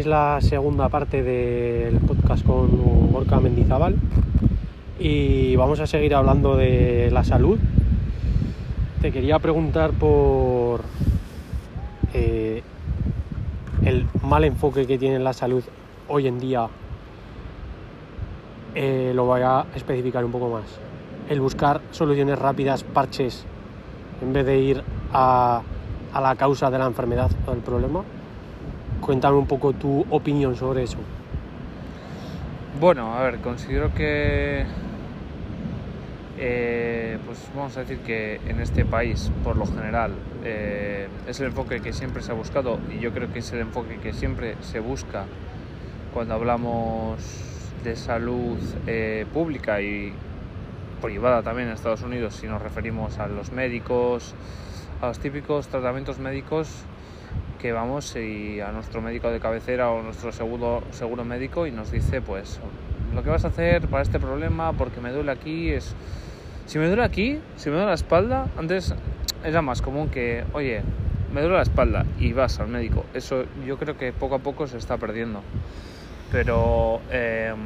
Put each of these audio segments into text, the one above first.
tenéis la segunda parte del podcast con Gorka Mendizábal y vamos a seguir hablando de la salud. Te quería preguntar por eh, el mal enfoque que tiene la salud hoy en día. Eh, lo voy a especificar un poco más. El buscar soluciones rápidas, parches, en vez de ir a a la causa de la enfermedad o del problema. Cuéntame un poco tu opinión sobre eso. Bueno, a ver, considero que, eh, pues vamos a decir que en este país, por lo general, eh, es el enfoque que siempre se ha buscado y yo creo que es el enfoque que siempre se busca cuando hablamos de salud eh, pública y privada también en Estados Unidos, si nos referimos a los médicos, a los típicos tratamientos médicos que vamos y a nuestro médico de cabecera o nuestro seguro, seguro médico y nos dice pues lo que vas a hacer para este problema porque me duele aquí es si me duele aquí si me duele la espalda antes era más común que oye me duele la espalda y vas al médico. Eso yo creo que poco a poco se está perdiendo. Pero em,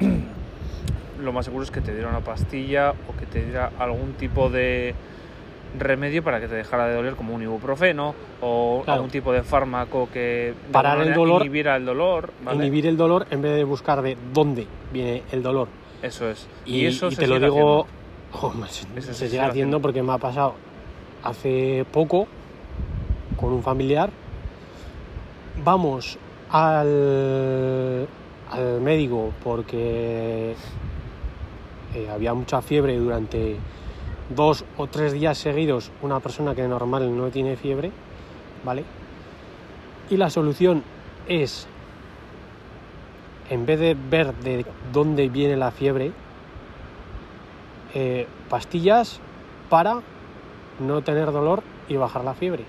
lo más seguro es que te diera una pastilla o que te diera algún tipo de remedio para que te dejara de doler como un ibuprofeno o algún tipo de fármaco que Parar el dolor, inhibiera el dolor. Inhibir el dolor en vez de buscar de dónde viene el dolor. Eso es. Y, eso te lo digo, eso se, sigue haciendo porque me ha pasado hace poco con un familiar. Vamos al, al médico porque eh, había mucha fiebre durante dos o tres días seguidos una persona que normal no tiene fiebre, ¿vale? Y la solución es, en vez de ver de dónde viene la fiebre, eh, pastillas para no tener dolor y bajar la fiebre.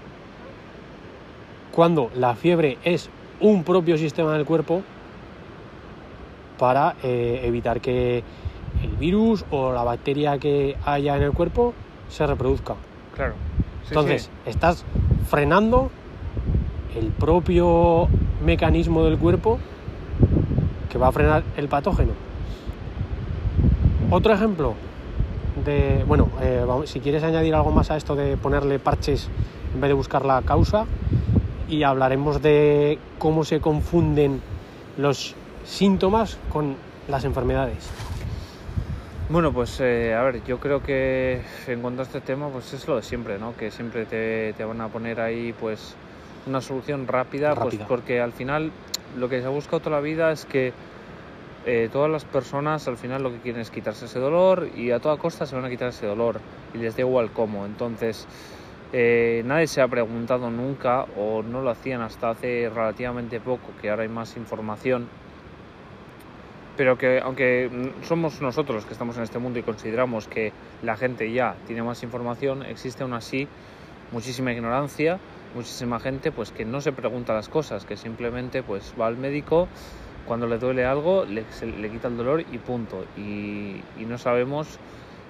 Cuando la fiebre es un propio sistema del cuerpo para eh, evitar que el virus o la bacteria que haya en el cuerpo se reproduzca. Claro. Entonces, estás frenando el propio mecanismo del cuerpo que va a frenar el patógeno. Otro ejemplo de, bueno, eh, si quieres añadir algo más a esto de ponerle parches en vez de buscar la causa, y hablaremos de cómo se confunden los síntomas con las enfermedades. Bueno, pues eh, a ver, yo creo que en cuanto a este tema, pues es lo de siempre, ¿no? Que siempre te, van a poner ahí, pues, una solución rápida, pues porque al final lo que se ha buscado toda la vida es que eh, todas las personas al final lo que quieren es quitarse ese dolor y a toda costa se van a quitar ese dolor y les da igual cómo. Entonces, eh, nadie se ha preguntado nunca o no lo hacían hasta hace relativamente poco, que ahora hay más información pero que aunque somos nosotros los que estamos en este mundo y consideramos que la gente ya tiene más información, existe aún así muchísima ignorancia, muchísima gente pues que no se pregunta las cosas, que simplemente pues va al médico cuando le duele algo, le, le quita el dolor y punto. Y, no sabemos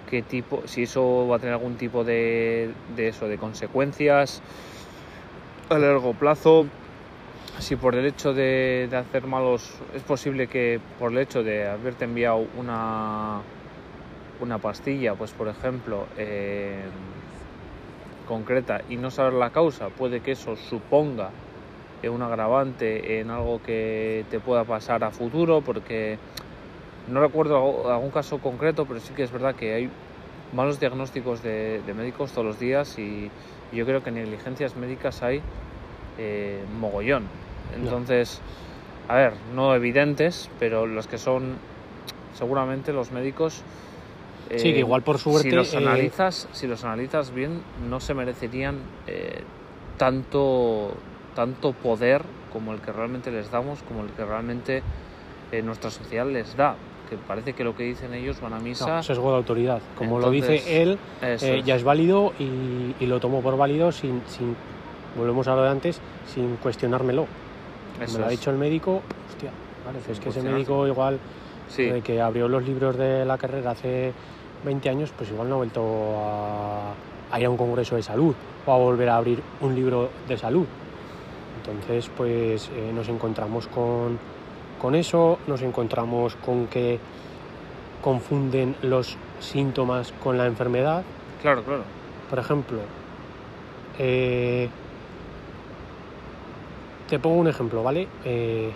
qué tipo, si eso va a tener algún tipo de, de eso, de consecuencias a largo plazo si por el hecho de, hacer malos es posible que por el hecho de haberte enviado una una pastilla pues por ejemplo eh, concreta y no saber la causa puede que eso suponga un agravante en algo que te pueda pasar a futuro porque no recuerdo algún caso concreto pero sí que es verdad que hay malos diagnósticos de, médicos todos los días y, yo creo que negligencias médicas hay eh, mogollón entonces, a ver, no evidentes, pero los que son seguramente los médicos. sí, que igual por suerte. Si los eh, analizas, si los analizas bien, no se merecerían eh, tanto, tanto poder como el que realmente les damos, como el que realmente eh, nuestra sociedad les da. Que parece que lo que dicen ellos van a misa. No, sesgo de autoridad. Como lo dice él, ya es válido y, lo tomo por válido sin, sin, volvemos a lo de antes, sin cuestionármelo me lo ha dicho el médico, hostia, vale, es que ese médico igual, que abrió los libros de la carrera hace 20 años, pues igual no ha vuelto a, ir a un congreso de salud o a volver a abrir un libro de salud. Entonces, pues eh, nos encontramos con, con eso, nos encontramos con que confunden los síntomas con la enfermedad. Claro, claro. Por ejemplo, eh, te pongo un ejemplo, ¿vale? Eh,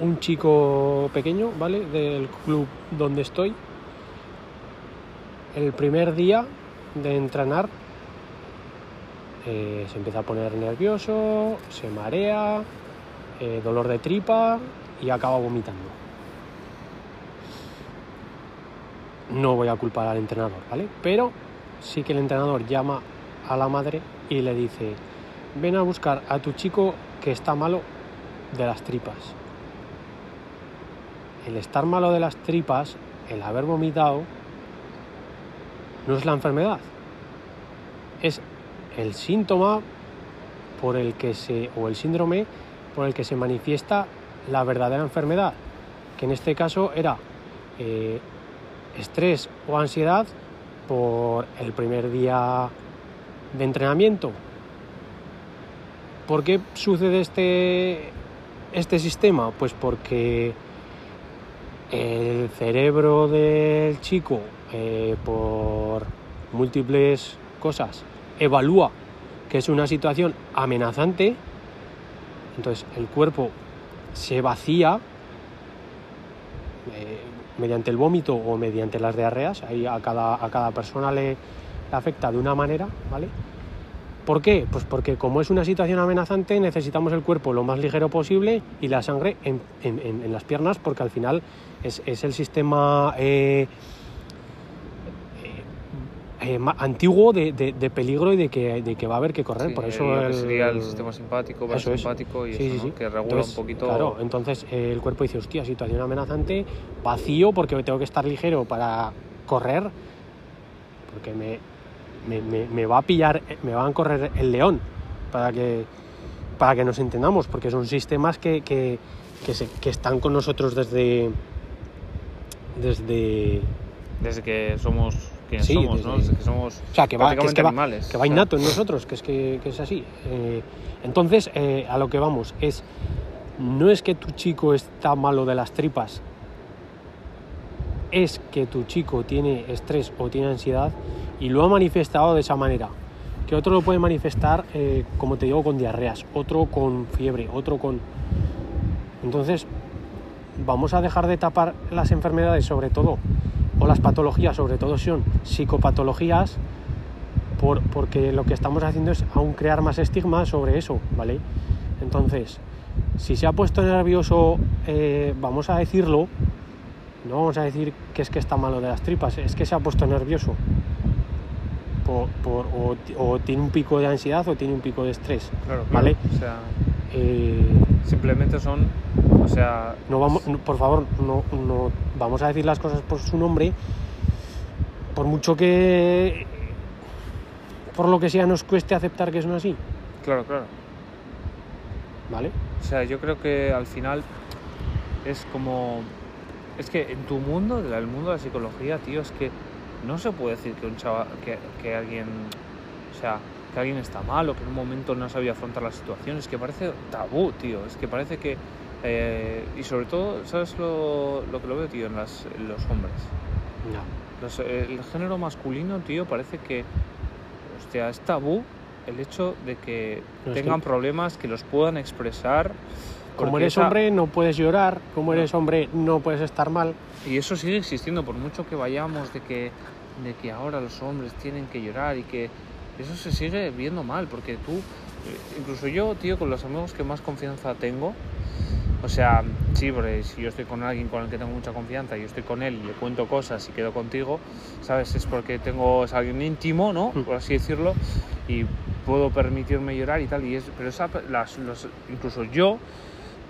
un chico pequeño, ¿vale? Del club donde estoy, el primer día de entrenar eh, se empieza a poner nervioso, se marea, eh, dolor de tripa y acaba vomitando. No voy a culpar al entrenador, ¿vale? Pero sí que el entrenador llama a la madre y le dice, ven a buscar a tu chico que está malo de las tripas. El estar malo de las tripas, el haber vomitado, no es la enfermedad, es el síntoma por el que se, o el síndrome por el que se manifiesta la verdadera enfermedad, que en este caso era eh, estrés o ansiedad por el primer día de entrenamiento. ¿Por qué sucede este, este sistema? Pues porque el cerebro del chico, eh, por múltiples cosas, evalúa que es una situación amenazante, entonces el cuerpo se vacía eh, mediante el vómito o mediante las diarreas, ahí a cada, a cada persona le, afecta de una manera, ¿vale? ¿Por qué? Pues porque como es una situación amenazante necesitamos el cuerpo lo más ligero posible y la sangre en, las piernas porque al final es, el sistema eh, eh, antiguo de, de, peligro y de que, de que va a haber que correr. por eso el, sería el sistema simpático, simpático y eso, que regula un poquito. Claro, entonces eh, el cuerpo dice, hostia, situación amenazante, vacío porque tengo que estar ligero para correr, porque me, me, me, va a pillar, me van a correr el león para que, para que nos entendamos, porque son sistemas que, que, que, se, que están con nosotros desde desde desde que somos sí, somos, ¿no? que somos o sea, que va, que, animales. que va innato en nosotros, que es, que, es así. Eh, entonces, eh, a lo que vamos es, no es que tu chico está malo de las tripas, es que tu chico tiene estrés o tiene ansiedad y lo ha manifestado de esa manera. Que otro lo puede manifestar, eh, como te digo, con diarreas, otro con fiebre, otro con... Entonces, vamos a dejar de tapar las enfermedades, sobre todo o las patologías, sobre todo son psicopatologías, por, porque lo que estamos haciendo es aún crear más estigma sobre eso, ¿vale? Entonces, si se ha puesto nervioso, eh, vamos a decirlo, no vamos a decir que es que está malo de las tripas, es que se ha puesto nervioso. Por, o, tiene un pico de ansiedad o tiene un pico de estrés, ¿vale? O sea, eh, simplemente son o sea. No vamos, por favor, no, no vamos a decir las cosas por su nombre. Por mucho que. Por lo que sea, nos cueste aceptar que son así. Claro, claro. ¿Vale? O sea, yo creo que al final es como. Es que en tu mundo, el mundo de la psicología, tío, es que no se puede decir que un chaval. que, que alguien. O sea, que alguien está mal o que en un momento no sabía afrontar la situación. Es que parece tabú, tío. Es que parece que eh, y sobre todo, ¿sabes lo, lo, que lo veo, tío? En, las, los hombres. el género masculino, tío, parece que, hostia, es tabú el hecho de que tengan problemas, que los puedan expresar. Como eres hombre, no puedes llorar. Como eres hombre, no puedes estar mal. Y eso sigue existiendo, por mucho que vayamos de que, de que ahora los hombres tienen que llorar y que eso se sigue viendo mal, porque tú, eh, incluso yo, tío, con los amigos que más confianza tengo, o sea, sí, porque si yo estoy con alguien con el que tengo mucha confianza y yo estoy con él y le cuento cosas y quedo contigo, ¿sabes? Es porque tengo, es alguien íntimo, ¿no? Mm. Por así decirlo, y puedo permitirme llorar y tal. Y es, pero esa, las, los, incluso yo,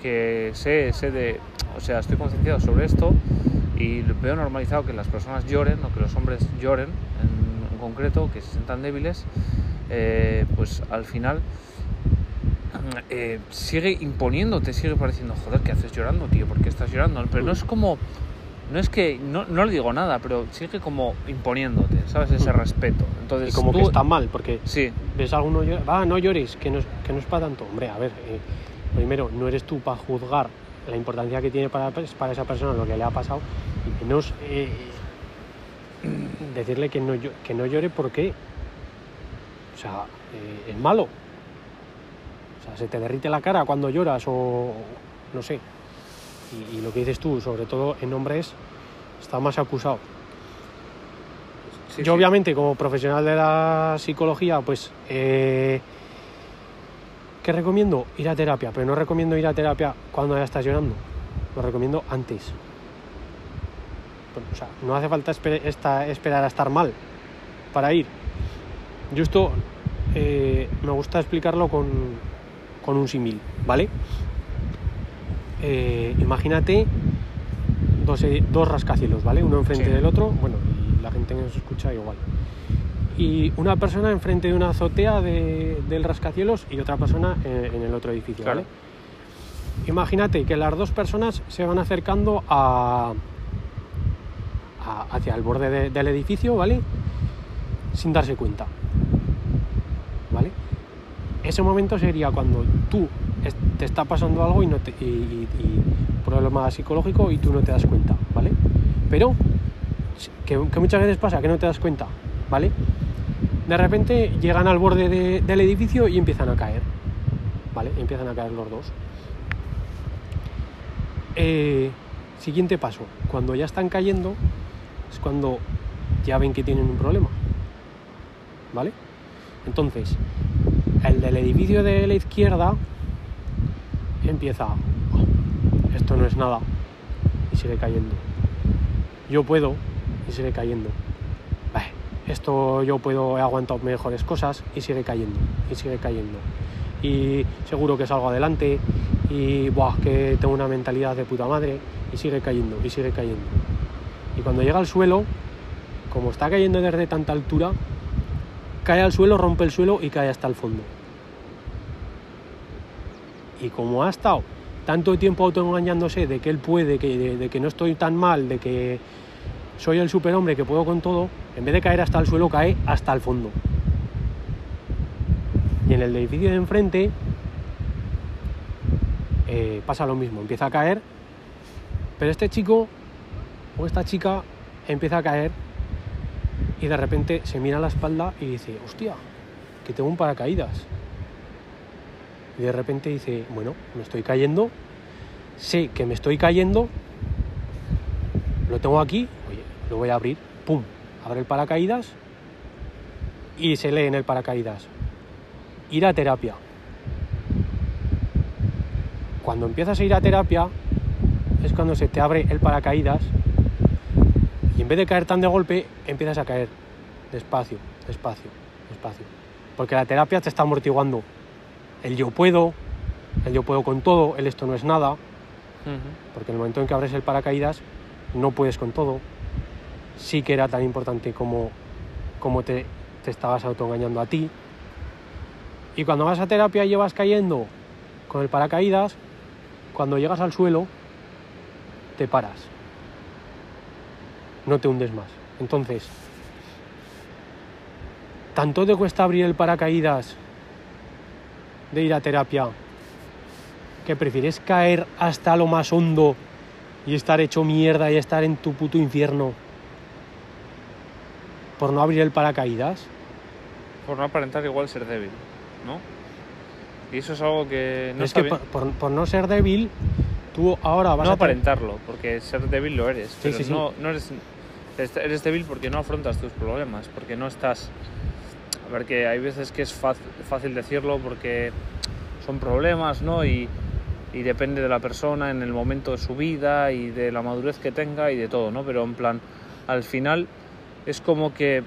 que sé, sé de, o sea, estoy concienciado sobre esto y veo normalizado que las personas lloren o que los hombres lloren en, en concreto, que se sientan débiles, eh, pues al final eh, sigue imponiéndote, sigue pareciendo, joder, ¿qué haces llorando, tío? ¿Por qué estás llorando? Pero no es como, no es que, no, no le digo nada, pero sigue como imponiéndote, ¿sabes? Ese respeto. Entonces, y como que está mal, porque sí. ves a alguno llorar, va, no llores, que no, que no es para tanto. Hombre, a ver, eh, primero, no eres tú para juzgar la importancia que tiene para, para esa persona lo que le ha pasado y menos eh, decirle que no, que no llore porque, o sea, eh, es malo. O sea, se te derrite la cara cuando lloras o no sé. Y, y lo que dices tú, sobre todo en hombres, está más acusado. Sí, Yo sí. obviamente como profesional de la psicología, pues, eh, ¿qué recomiendo? Ir a terapia, pero no recomiendo ir a terapia cuando ya estás llorando, lo recomiendo antes. O sea, no hace falta esper- esta- esperar a estar mal para ir. Yo esto eh, me gusta explicarlo con, con un símil, ¿vale? Eh, imagínate dos, dos rascacielos, ¿vale? Uno enfrente Sí. del otro, bueno, y la gente que nos escucha igual. Y una persona enfrente de una azotea de- del rascacielos y otra persona en, en el otro edificio, Claro. ¿vale? Imagínate que las dos personas se van acercando a, a- hacia el borde de- del edificio, ¿vale? Sin darse cuenta, ¿vale? Ese momento sería cuando tú te está pasando algo y no te, y, y- y problema psicológico y tú no te das cuenta, ¿vale? Pero que, que muchas veces pasa que no te das cuenta, ¿vale? De repente llegan al borde de- del edificio y empiezan a caer, ¿vale? Empiezan a caer los dos. Eh, siguiente paso, cuando ya están cayendo es cuando ya ven que tienen un problema, ¿vale? Entonces, el del edificio de la izquierda empieza, "Oh, esto no es nada, y sigue cayendo. Yo puedo, y sigue cayendo. "Bah, Esto yo puedo, he aguantado mejores cosas, y sigue cayendo, y sigue cayendo. Y seguro que salgo adelante, y buah, que tengo una mentalidad de puta madre, y sigue cayendo, y sigue cayendo. Y cuando llega al suelo, como está cayendo desde tanta altura, cae al suelo, rompe el suelo y cae hasta el fondo. Y como ha estado tanto tiempo autoengañándose de que él puede, que, de que no estoy tan mal, de que soy el superhombre que puedo con todo, en vez de caer hasta el suelo, cae hasta el fondo. Y en el edificio de enfrente eh, pasa lo mismo, empieza a caer, pero este chico o esta chica empieza a caer y de repente se mira a la espalda y dice, hostia, que tengo un paracaídas. Y de repente dice, bueno, me estoy cayendo, sé que me estoy cayendo, lo tengo aquí, lo voy a abrir, pum, abre el paracaídas y se lee en el paracaídas, ir a terapia. Cuando empiezas a ir a terapia es cuando se te abre el paracaídas y en vez de caer tan de golpe, empiezas a caer despacio, despacio, despacio. Porque la terapia te está amortiguando el yo puedo, el yo puedo con todo, el esto no es nada, porque en el momento en que abres el paracaídas no puedes con todo. Sí que era tan importante como, como te, te estabas autoengañando a ti. Y cuando vas a terapia y llevas cayendo con el paracaídas, cuando llegas al suelo, te paras. No te hundes más. Entonces, tanto te cuesta abrir el paracaídas de ir a terapia que prefieres caer hasta lo más hondo y estar hecho mierda y estar en tu puto infierno por no abrir el paracaídas. Por no aparentar igual ser débil, ¿no? Y eso es algo que no es está que bien. por, por- por no ser débil, tú ahora vas no a... tener- aparentarlo, porque ser débil lo eres, pero sí, sí. no, no eres, eres eres débil porque no afrontas tus problemas, porque no estás... A ver, que hay veces que es fácil, fácil decirlo porque son problemas, ¿no? Y, y depende de la persona en el momento de su vida y de la madurez que tenga y de todo, ¿no? Pero en plan, al final es como que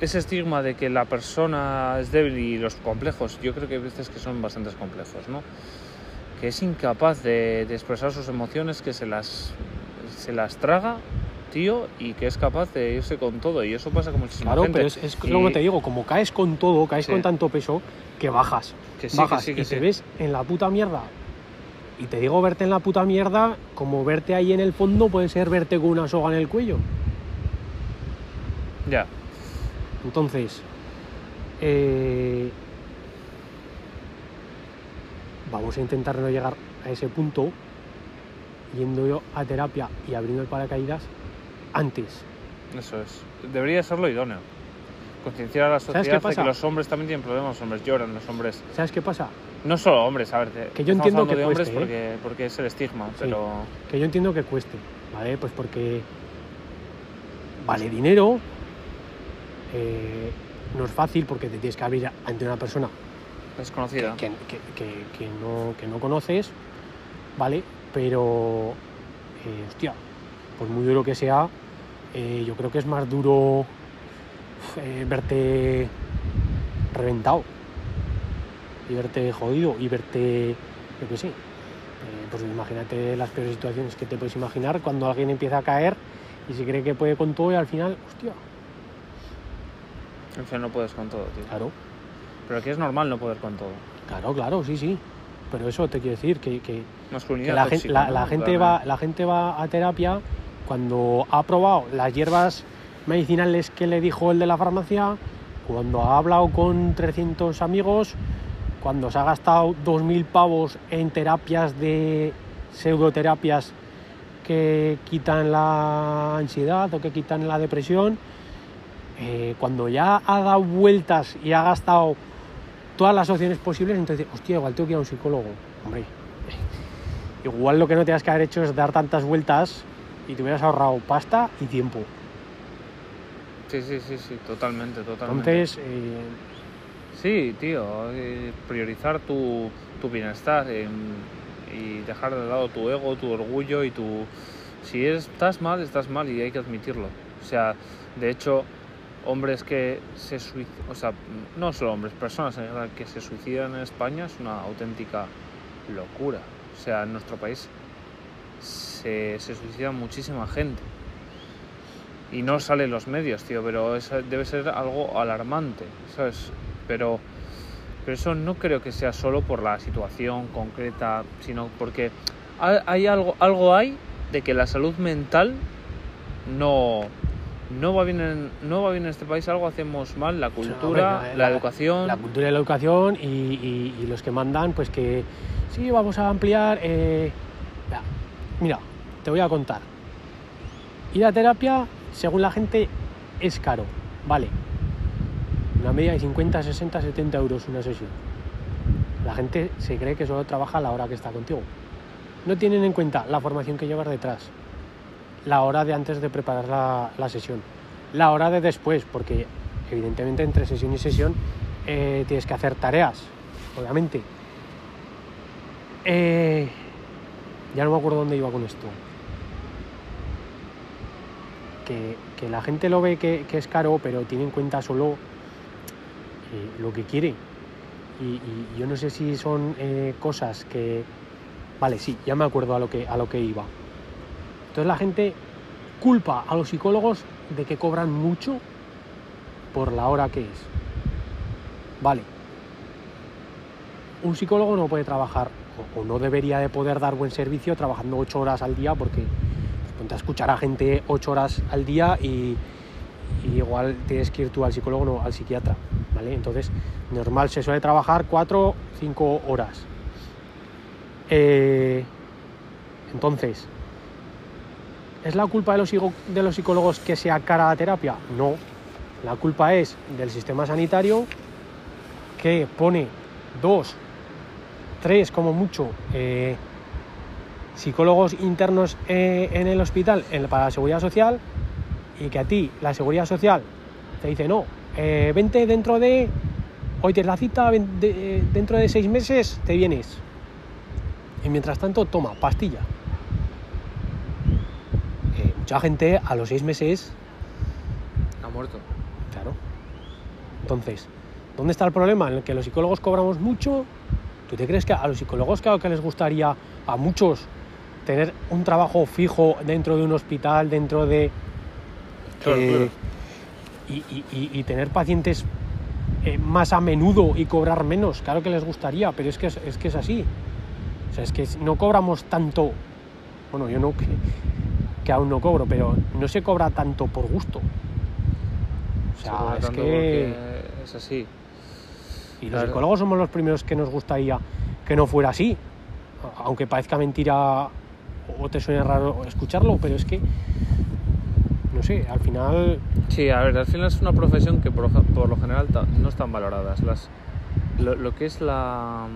ese estigma de que la persona es débil y los complejos, yo creo que hay veces que son bastantes complejos, ¿no? Que es incapaz de, de expresar sus emociones, que se las, se las traga, tío, y que es capaz de irse con todo. Y eso pasa con muchísima Claro, gente. pero es, es Y- como te digo, como caes con todo, caes Sí. con tanto peso, que bajas. Que sí, bajas que sí, que y te ves en la puta mierda. Y te digo verte en la puta mierda, como verte ahí en el fondo puede ser verte con una soga en el cuello. Ya, Entonces, eh, vamos a intentar no llegar a ese punto yendo yo a terapia y abriendo el paracaídas antes. Eso es. Debería ser lo idóneo. Concienciar a la sociedad de que los hombres también tienen problemas, los hombres lloran, los hombres... ¿Sabes qué pasa? No solo hombres, a ver, que yo entiendo que de cueste, hombres porque, ¿eh? porque es el estigma, pero... Que yo entiendo que cueste, ¿vale? Pues porque vale dinero, eh, no es fácil porque te tienes que abrir ante una persona desconocida que, que, no, que no conoces, ¿vale? Pero, eh, hostia, por muy duro que sea, eh, yo creo que es más duro verte reventado y verte jodido y verte, yo qué sé, pues imagínate las peores situaciones que te puedes imaginar cuando alguien empieza a caer y se cree que puede con todo y al final, hostia. Al final no puedes con todo, tío. Claro. Pero aquí es normal no poder con todo. Claro, claro, sí, sí. Pero eso te quiero decir que, que, la, gente, la, gente va, la gente va a terapia cuando ha probado las hierbas medicinales que le dijo el de la farmacia, cuando ha hablado con 300 amigos, cuando se ha gastado 2.000 pavos en terapias de pseudoterapias que quitan la ansiedad o que quitan la depresión, eh, cuando ya ha dado vueltas y ha gastado todas las opciones posibles, entonces, hostia, igual tengo que ir a un psicólogo. Hombre, igual lo que no te has que haber hecho es dar tantas vueltas y te hubieras ahorrado pasta y tiempo. Sí, sí, sí, sí, totalmente, totalmente. Entonces, eh... sí, tío, eh, priorizar tu, tu bienestar y dejar de lado tu ego, tu orgullo y tu... Si estás mal, estás mal y hay que admitirlo. O sea, de hecho, hombres que se suicidan, o sea, no solo hombres, personas en general que se suicidan en España es una auténtica locura. O sea, en nuestro país se, se suicida muchísima gente. Y no salen los medios, tío, pero debe ser algo alarmante, ¿sabes? Pero pero eso no creo que sea solo por la situación concreta, sino porque hay algo, algo hay de que la salud mental no, no va bien en, no va bien en este país, algo hacemos mal, la cultura, la, educación. La cultura y la educación y, los que mandan, pues que sí, vamos a ampliar. Eh, mira, te voy a contar. Ir a terapia, según la gente, es caro, vale, una media de 50, 60, 70 euros una sesión. La gente se cree que solo trabaja a la hora que está contigo. No tienen en cuenta la formación que llevas detrás, la hora de antes de preparar la, sesión, la hora de después, porque evidentemente entre sesión y sesión eh, tienes que hacer tareas, obviamente. Eh, ya no me acuerdo dónde iba con esto. Que, la gente lo ve que, que, es caro, pero tiene en cuenta solo lo que quiere. Y, yo no sé si son eh, cosas que... Vale, sí, ya me acuerdo a lo, que, a lo que iba. Entonces la gente culpa a los psicólogos de que cobran mucho por la hora que es. Vale. Un psicólogo no puede trabajar o, no debería de poder dar buen servicio trabajando ocho horas al día porque ponte a escuchar a gente ocho horas al día y, igual tienes que ir tú al psicólogo, no al psiquiatra. Entonces, normal se suele trabajar 4 5 horas. Eh, entonces, ¿es la culpa de los, de los psicólogos que sea cara la terapia? No. La culpa es del sistema sanitario que pone dos, tres como mucho eh, psicólogos internos eh, en el hospital para la seguridad social y que a ti la seguridad social te dice no, eh, vente dentro de, hoy te la cita, dentro de seis meses te vienes. Y mientras tanto, toma, pastilla. Eh, mucha gente a los seis meses... Ha muerto. Claro. Entonces, ¿dónde está el problema? En el que los psicólogos cobramos mucho. ¿Tú te crees que a los psicólogos claro que les gustaría a muchos tener un trabajo fijo dentro de un hospital, dentro de... claro y, tener pacientes eh, más a menudo y cobrar menos. Claro que les gustaría, pero es que es, que es así. O sea, es que no cobramos tanto. Bueno, yo no, que, aún no cobro, pero no se cobra tanto por gusto. O sea, es que... Es así. Y los psicólogos somos los primeros que nos gustaría que no fuera así. Aunque parezca mentira o te suene raro escucharlo, pero es que, no sé, al final... Sí, a ver, al final es una profesión que por, lo general no están valoradas. Las, lo, que es la,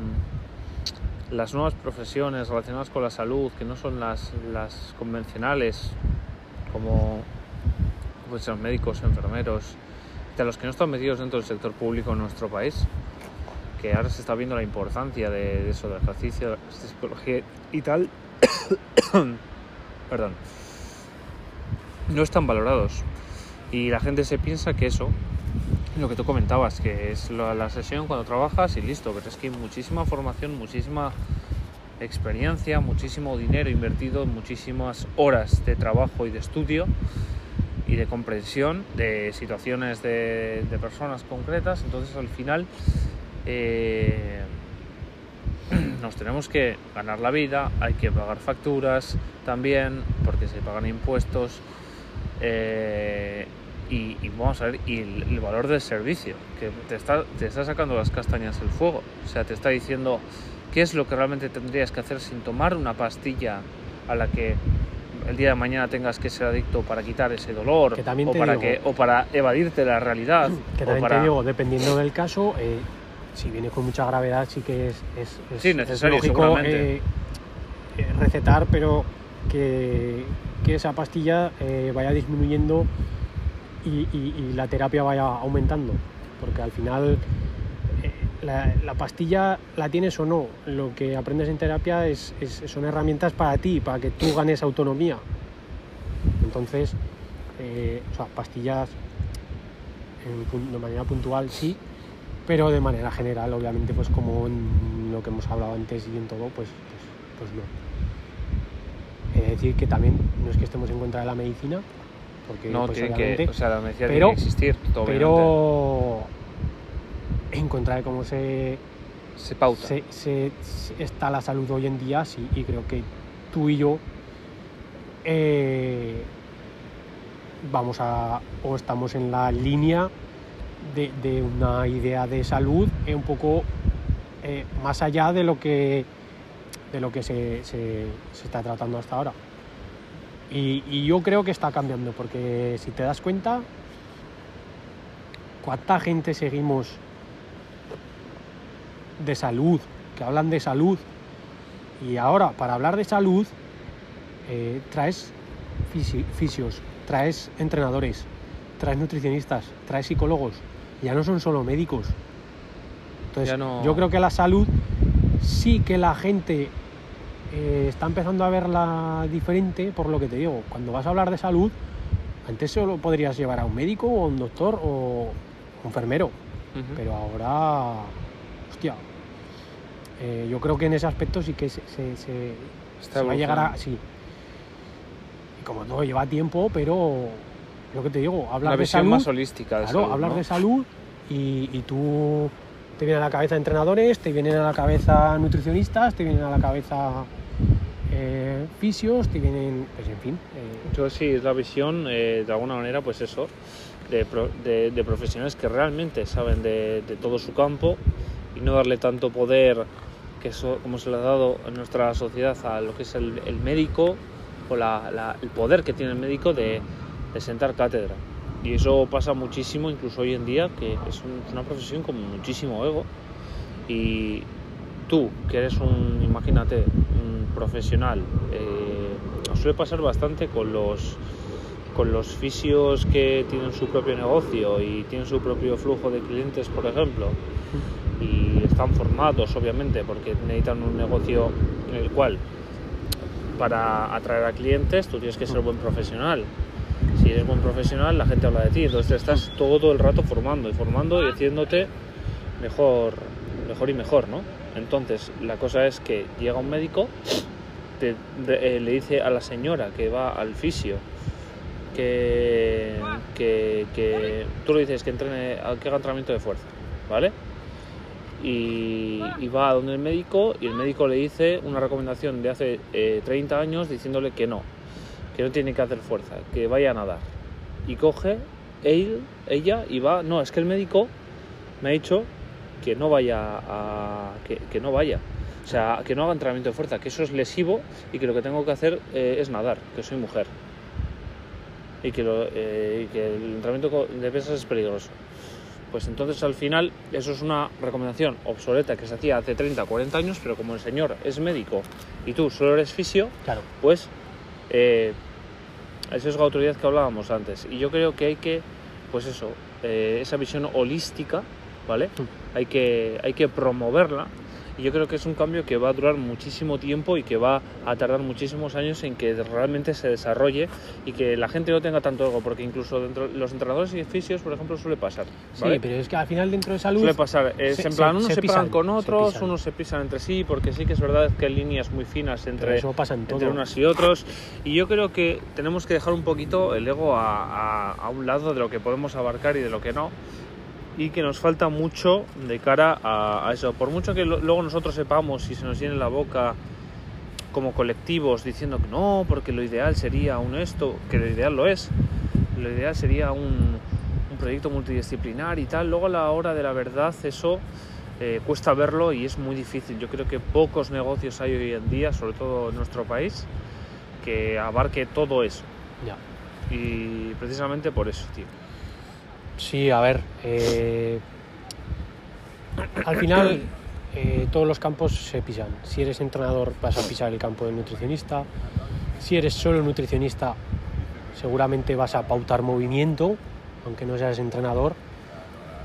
las nuevas profesiones relacionadas con la salud, que no son las, las convencionales, como pues, los médicos, enfermeros, de los que no están metidos dentro del sector público en nuestro país, que ahora se está viendo la importancia de, eso, del ejercicio, de la psicología y tal, perdón, no están valorados. Y la gente se piensa que eso, lo que tú comentabas, que es la, sesión cuando trabajas y listo, pero es que hay muchísima formación, muchísima experiencia, muchísimo dinero invertido, muchísimas horas de trabajo y de estudio y de comprensión de situaciones de, personas concretas. Entonces al final eh, nos tenemos que ganar la vida, hay que pagar facturas también, porque se pagan impuestos. Eh, y, vamos a ver, y el, valor del servicio, que te está, te está sacando las castañas del fuego. O sea, te está diciendo qué es lo que realmente tendrías que hacer sin tomar una pastilla a la que el día de mañana tengas que ser adicto para quitar ese dolor o, para que, o para evadirte la realidad. Que también te digo, dependiendo del caso, eh, si viene con mucha gravedad sí que es, es, necesario, lógico eh, eh, recetar, pero que, esa pastilla eh, vaya disminuyendo y, la terapia vaya aumentando, porque al final la, pastilla la tienes o no, lo que aprendes en terapia es, son herramientas para ti, para que tú ganes autonomía. Entonces, o sea, pastillas de manera puntual sí, pero de manera general, obviamente, pues como en lo que hemos hablado antes y en todo, pues, pues, pues no. Es decir, que también no es que estemos en contra de la medicina, porque no, pues, tiene que, o sea, la pero, tiene que existir, pero en contra de cómo se se pauta, se, está la salud hoy en día, sí, y creo que tú y yo eh, vamos a o estamos en la línea de, una idea de salud un poco eh, más allá de lo que, de lo que se, se, está tratando hasta ahora. Y, yo creo que está cambiando, porque si te das cuenta, ¿cuánta gente seguimos de salud, que hablan de salud? Y ahora, para hablar de salud, eh, traes fisios, traes entrenadores, traes nutricionistas, traes psicólogos, ya no son solo médicos. Entonces, yo creo que la salud sí que la gente eh, está empezando a verla diferente por lo que te digo. Cuando vas a hablar de salud, antes solo podrías llevar a un médico o a un doctor o un enfermero. Pero ahora, hostia, eh, yo creo que en ese aspecto sí que se, va a llegar a... Sí. Y como todo lleva tiempo, pero lo que te digo, hablar de salud. más holística de claro, hablar de salud y, tú te vienen a la cabeza entrenadores, te vienen a la cabeza nutricionistas, te vienen a la cabeza eh, fisios, te vienen, pues en fin. Eh. Yo sí, es la visión, eh, de alguna manera, pues eso, de, de, profesionales que realmente saben de, todo su campo y no darle tanto poder que eso, como se le ha dado en nuestra sociedad a lo que es el, médico o la, el poder que tiene el médico de de sentar cátedra. Y eso pasa muchísimo, incluso hoy en día, que es una profesión con muchísimo ego. Y tú, que eres un, imagínate, un profesional, eh, suele pasar bastante con los con los fisios que tienen su propio negocio y tienen su propio flujo de clientes, por ejemplo, y están formados, obviamente, porque necesitan un negocio en el cual para atraer a clientes tú tienes que ser buen profesional si eres buen profesional, la gente habla de ti. Entonces estás todo el rato formando y formando y haciéndote mejor, mejor y mejor, ¿no? Entonces, la cosa es que llega un médico, eh, le dice a la señora que va al fisio que, que, tú le dices que entrene, que haga entrenamiento de fuerza, ¿vale? Y, va a donde el médico y el médico le dice una recomendación de hace 30 eh, años diciéndole que no, que no tiene que hacer fuerza, que vaya a nadar. Y coge él, ella y va, no, es que el médico me ha dicho que no vaya a. que, no vaya. O sea, que no haga entrenamiento de fuerza, que eso es lesivo y que lo que tengo que hacer eh, es nadar, que soy mujer. Y que, lo, eh, y que el entrenamiento de pesas es peligroso. Pues entonces al final eso es una recomendación obsoleta que se hacía hace 30, 40 años, pero como el señor es médico y tú solo eres fisio, claro. pues eh, eso es la autoridad que hablábamos antes. Y yo creo que hay que, pues eso, eh, esa visión holística, ¿vale? Mm. Hay, que, hay que promoverla y yo creo que es un cambio que va a durar muchísimo tiempo y que va a tardar muchísimos años en que realmente se desarrolle y que la gente no tenga tanto ego, porque incluso dentro los entrenadores y fisios, por ejemplo, suele pasar. Sí, pero es que al final dentro de salud... Suele pasar. Es en plan, unos se, pisan, con otros, unos se pisan entre sí, porque sí que es verdad que hay líneas muy finas entre, entre unos y otros. Y yo creo que tenemos que dejar un poquito el ego a, a un lado de lo que podemos abarcar y de lo que no y que nos falta mucho de cara a, eso. Por mucho que luego nosotros sepamos y se nos llene la boca como colectivos diciendo que no, porque lo ideal sería un esto, que lo ideal lo es, lo ideal sería un, un proyecto multidisciplinar y tal, luego a la hora de la verdad eso eh, cuesta verlo y es muy difícil. Yo creo que pocos negocios hay hoy en día, sobre todo en nuestro país, que abarque todo eso. Ya. Y precisamente por eso, tío. Sí, a ver. Eh, al final, eh, todos los campos se pisan. Si eres entrenador, vas a pisar el campo del nutricionista. Si eres solo nutricionista, seguramente vas a pautar movimiento, aunque no seas entrenador.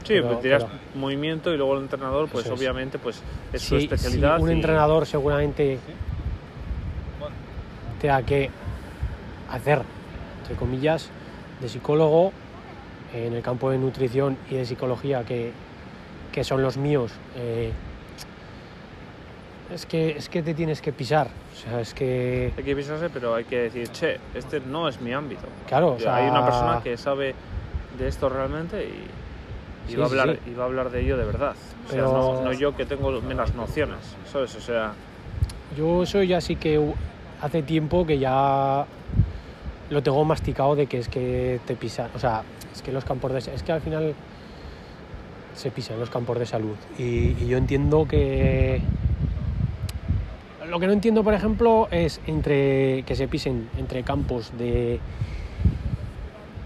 Sí, pues dirás movimiento y luego el entrenador, pues obviamente, pues es su especialidad. un entrenador seguramente tenga que hacer, entre comillas, de psicólogo en el campo de nutrición y de psicología, que, que son los míos, eh, es, que, es que te tienes que pisar. O sea, es que... Hay que pisarse, pero hay que decir, che, este no es mi ámbito. Claro, o sea... Hay una persona que sabe de esto realmente y, y va, a hablar, y va a hablar de ello de verdad. O sea, no, no, yo que tengo menos nociones, ¿sabes? O sea... Yo soy ya sí que hace tiempo que ya lo tengo masticado de que es que te pisa, o sea, es que los campos de es que al final se pisan los campos de salud. Y, yo entiendo que lo que no entiendo por ejemplo es entre que se pisen entre campos de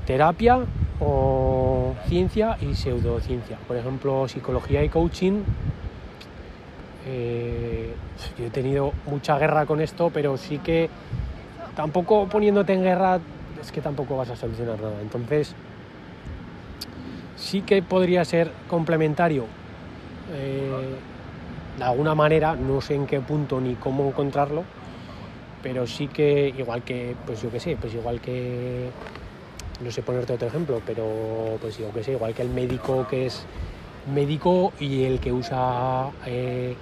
terapia o ciencia y pseudociencia. Por ejemplo psicología y coaching eh, yo he tenido mucha guerra con esto pero sí que tampoco poniéndote en guerra es que tampoco vas a solucionar nada. Entonces sí que podría ser complementario eh, de alguna manera, no sé en qué punto ni cómo encontrarlo, pero sí que igual que, pues yo qué sé, pues igual que, no sé ponerte otro ejemplo, pero pues yo qué sé, igual que el médico que es médico y el que usa eh,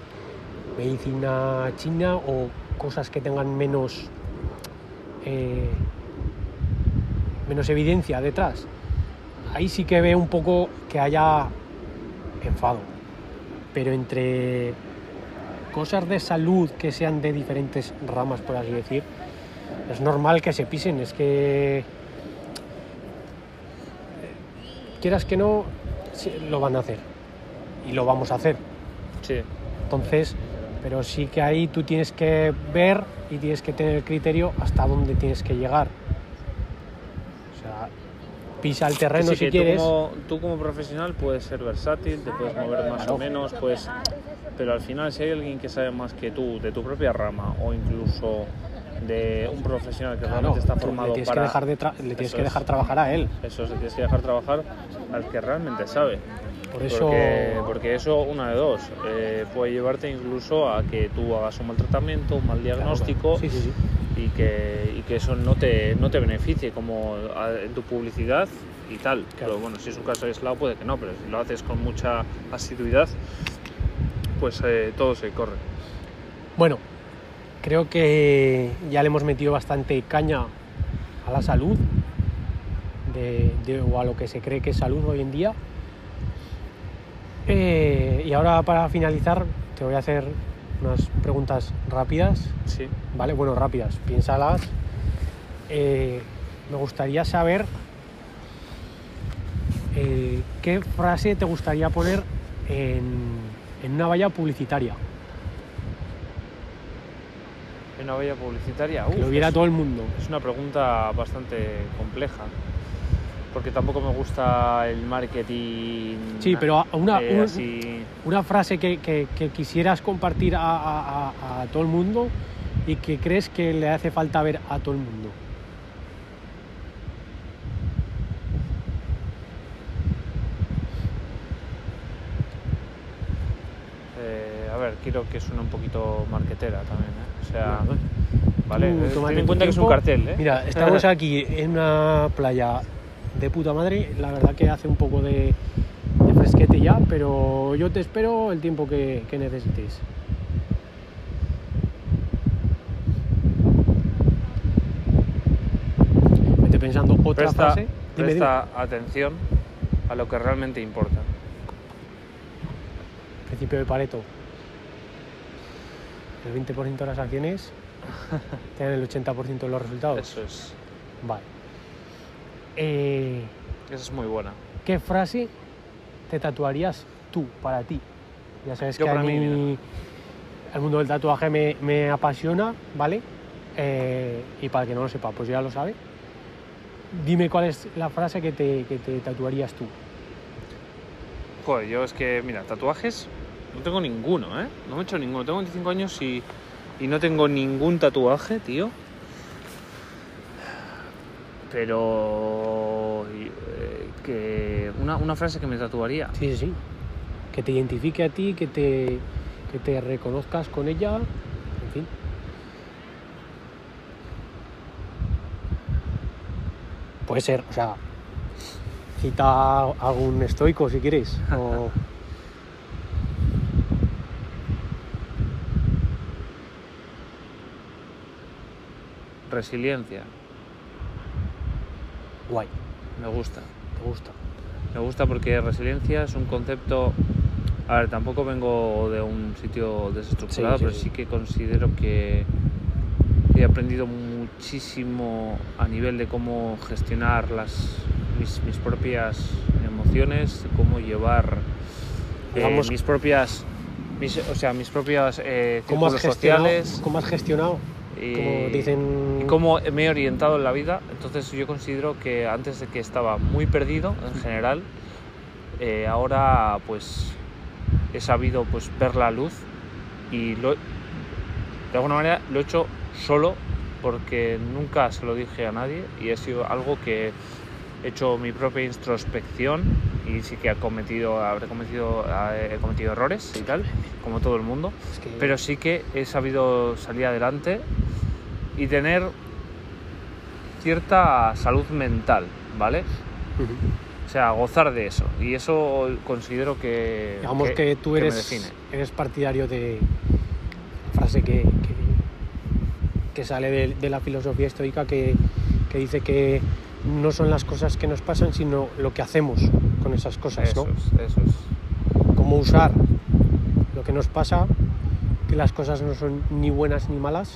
medicina china o cosas que tengan menos eh, menos evidencia detrás ahí sí que veo un poco que haya enfado. Pero entre cosas de salud que sean de diferentes ramas, por así decir, es normal que se pisen. Es que quieras que no, lo van a hacer. Y lo vamos a hacer. Sí. Entonces, pero sí que ahí tú tienes que ver y tienes que tener el criterio hasta dónde tienes que llegar pisa el terreno si quieres. Tú como, tú como, profesional puedes ser versátil, te puedes mover más o menos, pues, pero al final si hay alguien que sabe más que tú de tu propia rama o incluso de un profesional que realmente está formado le para... Que dejar de le tienes que dejar trabajar a él. Eso, le tienes que dejar trabajar al que realmente sabe. Por eso... Porque, eso, una de dos, eh, puede llevarte incluso a que tú hagas un mal tratamiento, un mal diagnóstico sí, sí, sí y que, y que eso no te, no te beneficie como en tu publicidad y tal. Pero bueno, si es un caso aislado puede que no, pero si lo haces con mucha asiduidad, pues eh, todo se corre. Bueno, creo que ya le hemos metido bastante caña a la salud de, o a lo que se cree que es salud hoy en día. Eh, y ahora para finalizar te voy a hacer unas preguntas rápidas. Sí. ¿Vale? Bueno, rápidas, piénsalas. Eh, me gustaría saber eh, qué frase te gustaría poner en, en una valla publicitaria. En una valla publicitaria. que lo viera todo el mundo. Es una pregunta bastante compleja. Porque tampoco me gusta el marketing. Sí, pero una, eh, un- una frase que, que- que quisieras compartir a, a- a- a todo el mundo y que crees que le hace falta ver a todo el mundo. eh, a ver, quiero que suene un poquito marquetera también, ¿eh? O sea, Bueno, vale, tú eh, ten en cuenta que es un cartel, ¿eh? Mira, estamos aquí en una playa de puta madre. La verdad que hace un poco de, de fresquete ya, pero yo te espero el tiempo que, que necesites. Vete pensando otra Presta, frase. Dime, dime. presta atención a lo que realmente importa. Principio de Pareto. El 20% de las acciones tienen el 80% de los resultados. Eso es, Vale. Eh, esa es muy buena. ¿Qué frase te tatuarías tú, para ti? Ya sabes Yo que a mí, mí el mundo del tatuaje me, me apasiona, ¿vale? Eh, y para el que no lo sepa, pues ya lo sabe. Dime cuál es la frase que te, que te tatuarías tú. Joder, yo es que, mira, tatuajes no tengo ninguno, ¿eh? No me he hecho ninguno. Tengo 25 años y, y no tengo ningún tatuaje, tío. Pero... eh, que una, una frase que me tatuaría. Sí, sí, sí. Que te identifique a ti, que te, que te reconozcas con ella, en fin. Puede ser, o sea, cita algún estoico si quieres. O... Resiliencia. Guay, Me gusta. te gusta. Me gusta porque resiliencia es un concepto. A ver, tampoco vengo de un sitio desestructurado, Sí, sí, pero sí. sí que considero que he aprendido muchísimo a nivel de cómo gestionar las, mis, mis propias emociones, cómo llevar eh, mis propias. Mis, o sea, mis propias eh, ¿Cómo has, sociales. ¿Cómo has gestionado? Y- Como dicen... y cómo me he orientado en la vida. Entonces yo considero que antes de que estaba muy perdido en general, eh, ahora pues he sabido pues ver la luz y lo, de alguna manera lo he hecho solo porque nunca se lo dije a nadie y ha sido algo que he hecho mi propia introspección y sí que he cometido, habré cometido, he cometido errores y tal, como todo el mundo es que- pero sí que he sabido salir adelante y tener cierta salud mental, ¿vale? Ujú. O sea, gozar de eso. Y eso considero que. Digamos que, tú me eres, eres partidario de frase que, que, que sale de, de la filosofía estoica que, que dice que no son las cosas que nos pasan, sino lo que hacemos con esas cosas, Eso ¿no? es, eso es. Cómo usar lo que nos pasa, que las cosas no son ni buenas ni malas,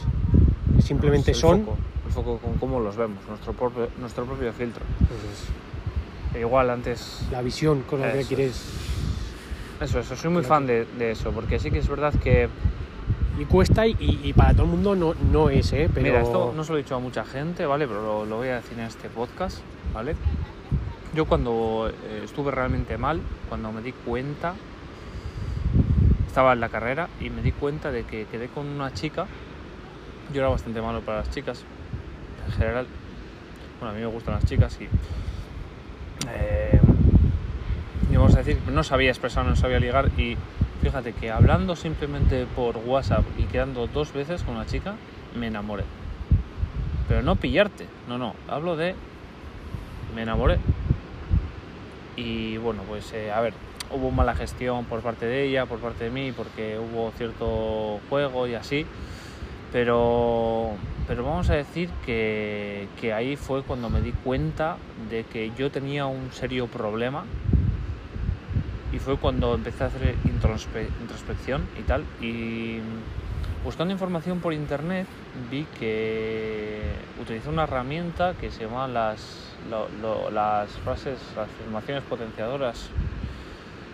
que simplemente el son. Foco, el foco con cómo los vemos, nuestro propio, nuestro propio filtro. pues, es Igual antes. la visión con la que Eso quieres. Eso, eso. Soy muy Claro. fan de, de eso, porque sí que es verdad que. Y cuesta y, para todo el mundo no, no es, ¿eh? Pero Mira, esto no se lo he dicho a mucha gente, ¿vale? Pero lo, lo voy a decir en este podcast, ¿vale? Yo cuando eh, estuve realmente mal, cuando me di cuenta, estaba en la carrera y me di cuenta de que quedé con una chica. Yo era bastante malo para las chicas, en general. Bueno, a mí me gustan las chicas y... eh, y vamos a decir, no sabía expresar, no sabía ligar y fíjate que hablando simplemente por WhatsApp y quedando dos veces con una chica, me enamoré. Pero no pillarte, no, no, hablo de me enamoré. Y bueno, pues eh, a ver, hubo mala gestión por parte de ella, por parte de mí, porque hubo cierto juego y así. Pero, pero vamos a decir que, que ahí fue cuando me di cuenta de que yo tenía un serio problema y fue cuando empecé a hacer introspe- introspección y tal y buscando información por internet vi que utilicé una herramienta que se llama las, lo- lo- las frases, las afirmaciones potenciadoras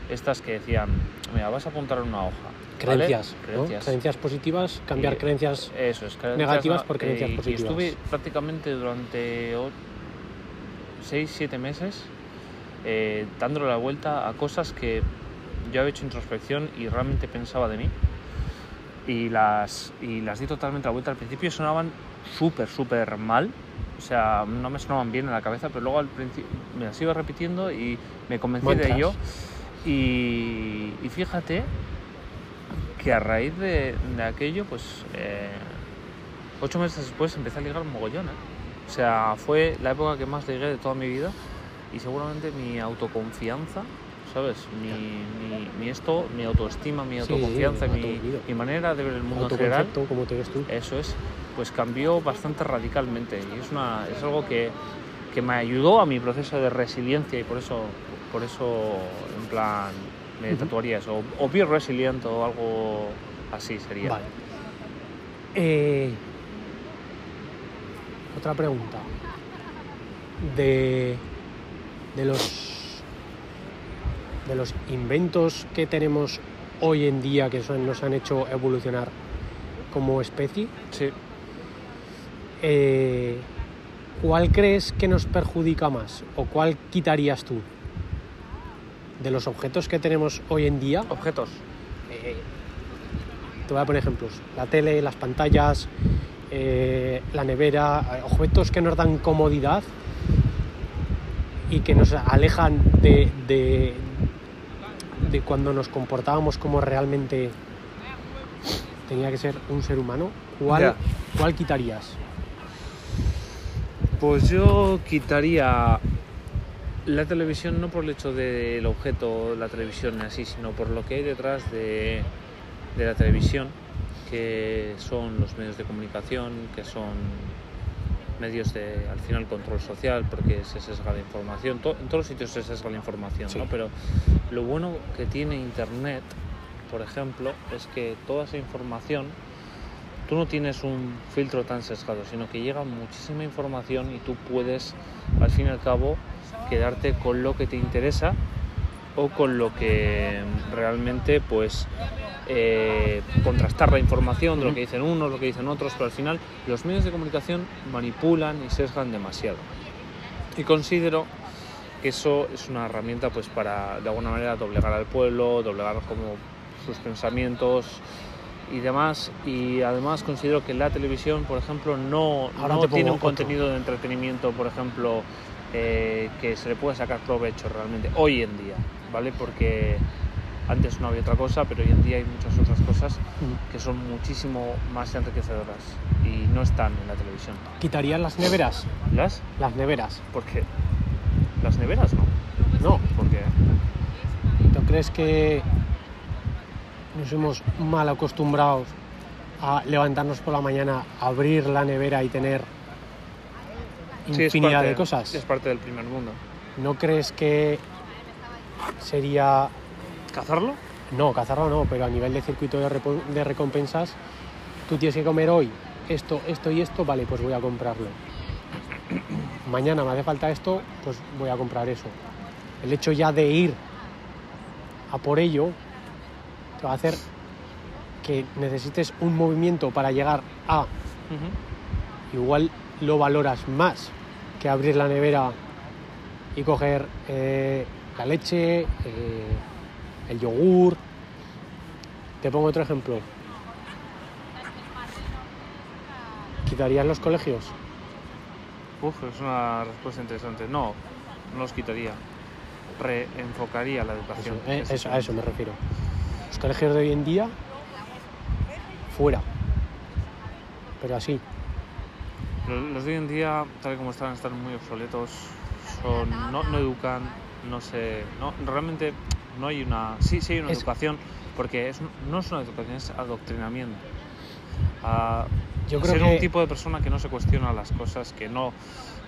estas que decían, mira, vas a apuntar una hoja. Creencias, creencias. positivas, cambiar creencias, eso es, negativas por creencias positivas. Y estuve prácticamente durante 6-7 meses eh, dándole la vuelta a cosas que yo había hecho introspección y realmente pensaba de mí. Y las, y las di totalmente la vuelta. Al principio sonaban súper, súper mal. O sea, no me sonaban bien en la cabeza, pero luego al principio me las iba repitiendo y me convencí de ello. Y, fíjate que a raíz de, aquello, pues eh, ocho meses después empecé a ligar un mogollón. ¿eh? O sea, fue la época que más ligué de toda mi vida y seguramente mi autoconfianza, ¿sabes? Mi, mi, esto, mi autoestima, mi autoconfianza, mi, mi, manera de ver el mundo en general. como te ves tú. Eso es, pues cambió bastante radicalmente y es, una, es algo que, que me ayudó a mi proceso de resiliencia y por eso, por eso en plan, me tatuaría eso. O Be Resilient o algo así sería. Vale. Eh, otra pregunta. De de los, de los inventos que tenemos hoy en día que son, nos han hecho evolucionar como especie, sí. Eh, ¿cuál crees que nos perjudica más o cuál quitarías tú de los objetos que tenemos hoy en día? Objetos. Eh, te voy a poner ejemplos. La tele, las pantallas, eh, la nevera, objetos que nos dan comodidad y que nos alejan de, de, cuando nos comportábamos como realmente tenía que ser un ser humano, ¿cuál, ¿cuál quitarías? Pues yo quitaría la televisión no por el hecho del objeto, la televisión así, sino por lo que hay detrás de, de la televisión, que son los medios de comunicación, que son medios de, al final, control social, porque se sesga la información. en todos los sitios se sesga la información, ¿no? Pero lo bueno que tiene Internet, por ejemplo, es que toda esa información, tú no tienes un filtro tan sesgado, sino que llega muchísima información y tú puedes, al fin y al cabo, quedarte con lo que te interesa o con lo que realmente, pues, eh, contrastar la información de lo que dicen unos, lo que dicen otros, pero al final los medios de comunicación manipulan y sesgan demasiado. Y considero que eso es una herramienta pues para de alguna manera doblegar al pueblo, doblegar como sus pensamientos y demás. Y además considero que la televisión, por ejemplo, no, no tiene un contenido de entretenimiento, por ejemplo, eh, que se le pueda sacar provecho realmente hoy en día, ¿vale? Porque antes no había otra cosa, pero hoy en día hay muchas otras cosas que son muchísimo más enriquecedoras y no están en la televisión. ¿Quitarían las neveras? ¿Las? Las neveras. ¿Por qué? Las neveras no. No. ¿Por qué? ¿Tú crees que nos hemos mal acostumbrados a levantarnos por la mañana, abrir la nevera y tener infinidad de cosas? Es parte del primer mundo. ¿No crees que sería ¿Cazarlo? No, cazarlo no, pero a nivel de circuito de, recompensas, tú tienes que comer hoy esto, esto y esto, vale, pues voy a comprarlo. Mañana me hace falta esto, pues voy a comprar eso. El hecho ya de ir a por ello te va a hacer que necesites un movimiento para llegar a. Igual lo valoras más que abrir la nevera y coger eh, la leche, eh, el yogur. Te pongo otro ejemplo. ¿Quitarías los colegios? Uf, es una respuesta interesante. No, no los quitaría. Reenfocaría la educación. Eh, a eso me refiero. Los colegios de hoy en día, fuera. Pero así. Los de hoy en día, tal y como están, están muy obsoletos. Son, no, no educan, no sé. No, realmente no hay una, sí, sí hay una educación, porque es, no es una educación, es adoctrinamiento. A Yo creo ser un tipo de persona que no se cuestiona las cosas, que no,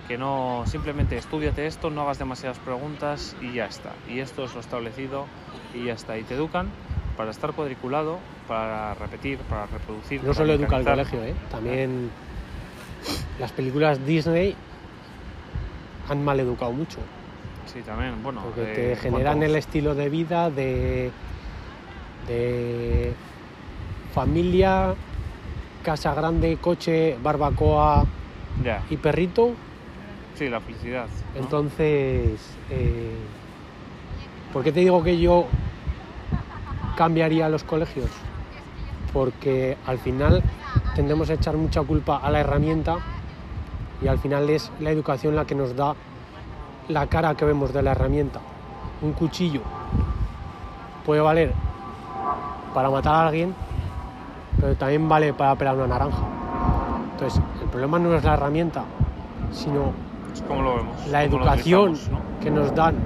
que no simplemente estudiate esto, no hagas demasiadas preguntas y ya está. Y esto es lo establecido y ya está. Y te educan para estar cuadriculado, para repetir, para reproducir. No solo educa el colegio, ¿eh? también las películas Disney han mal educado mucho. Sí, también, bueno. Porque eh, te generan el estilo de vida de, de familia, casa grande, coche, barbacoa y perrito. sí, la felicidad. ¿no? Entonces, eh, ¿por qué te digo que yo cambiaría los colegios? Porque al final tendemos a echar mucha culpa a la herramienta y al final es la educación la que nos da la cara que vemos de la herramienta. Un cuchillo puede valer para matar a alguien, pero también vale para pelar una naranja. Entonces, el problema no es la herramienta, sino lo vemos. la cómo educación que nos dan,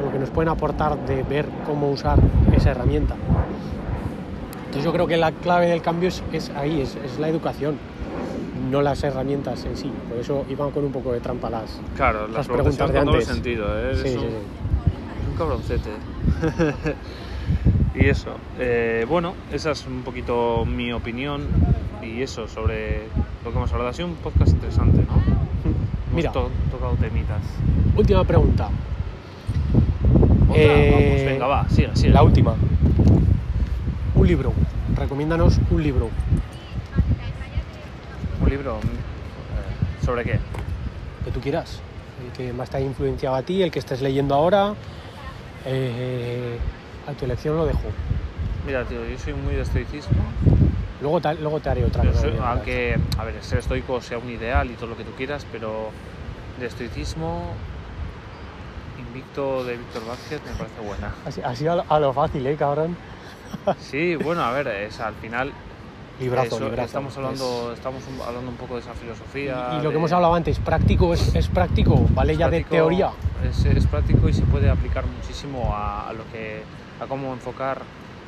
o lo que nos pueden aportar de ver cómo usar esa herramienta. Entonces yo creo que la clave del cambio es, es ahí, es, es la educación, no las herramientas en sí. Por eso iban con un poco de trampa las... Claro, las, las preguntas, de antes. sentido, ¿eh? Sí, un, sí. un cabroncete. y eso, eh, bueno, esa es un poquito mi opinión y eso sobre lo que hemos hablado. Ha sido un podcast interesante, ¿no? Hemos Mira, to- tocado temitas. última pregunta. Otra, Eh, vamos, venga, va, sigue, sigue. La última. Un libro. Recomiéndanos un libro. Un libro, mm, eh, ¿sobre qué? que tú quieras. El que más te haya influenciado a ti, el que estés leyendo ahora. eh, a tu elección lo dejo. Mira, tío, yo soy muy de estoicismo. Luego te, luego te haré otra Yo cosa. soy- aunque, a ver, ser estoico sea un ideal y todo lo que tú quieras, pero de estoicismo, Invicto de Víctor Vázquez me parece buena. Así, así a, lo, a lo fácil, ¿eh, cabrón? Sí, bueno, a ver, es, al final Librazo, eso, librazo. estamos hablando estamos un- hablando un poco de esa Es- filosofía. y, y lo de- que hemos hablado antes, práctico es, es práctico, vale es ya de práctico- teoría. Es, es práctico y se puede aplicar muchísimo a, a lo que a cómo enfocar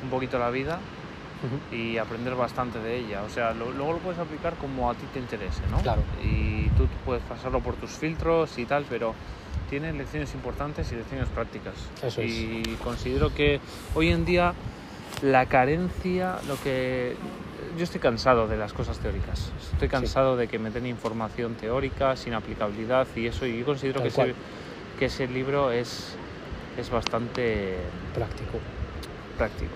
un poquito la vida Ujú. y aprender bastante de ella. O sea, lo- luego lo puedes aplicar como a ti te interese, ¿no? Claro. Y tú puedes pasarlo por tus filtros y tal, pero tiene lecciones importantes y lecciones prácticas. Eso es. y considero que hoy en día la carencia, lo que yo estoy cansado de las cosas teóricas. Estoy cansado de que me den información teórica sin aplicabilidad y eso. Y yo considero Tal que cual. ese, que ese libro es, es bastante Práctico. práctico.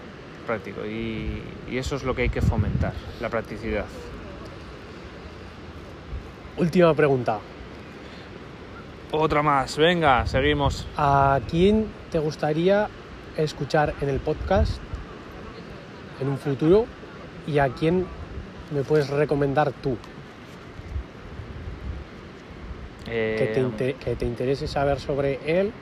práctico y, y eso es lo que hay que fomentar, la practicidad. Última pregunta. Otra más, venga, seguimos. ¿A quién te gustaría escuchar en el podcast en un futuro y a quién me puedes recomendar tú? que, te Eh, que te interese saber sobre él,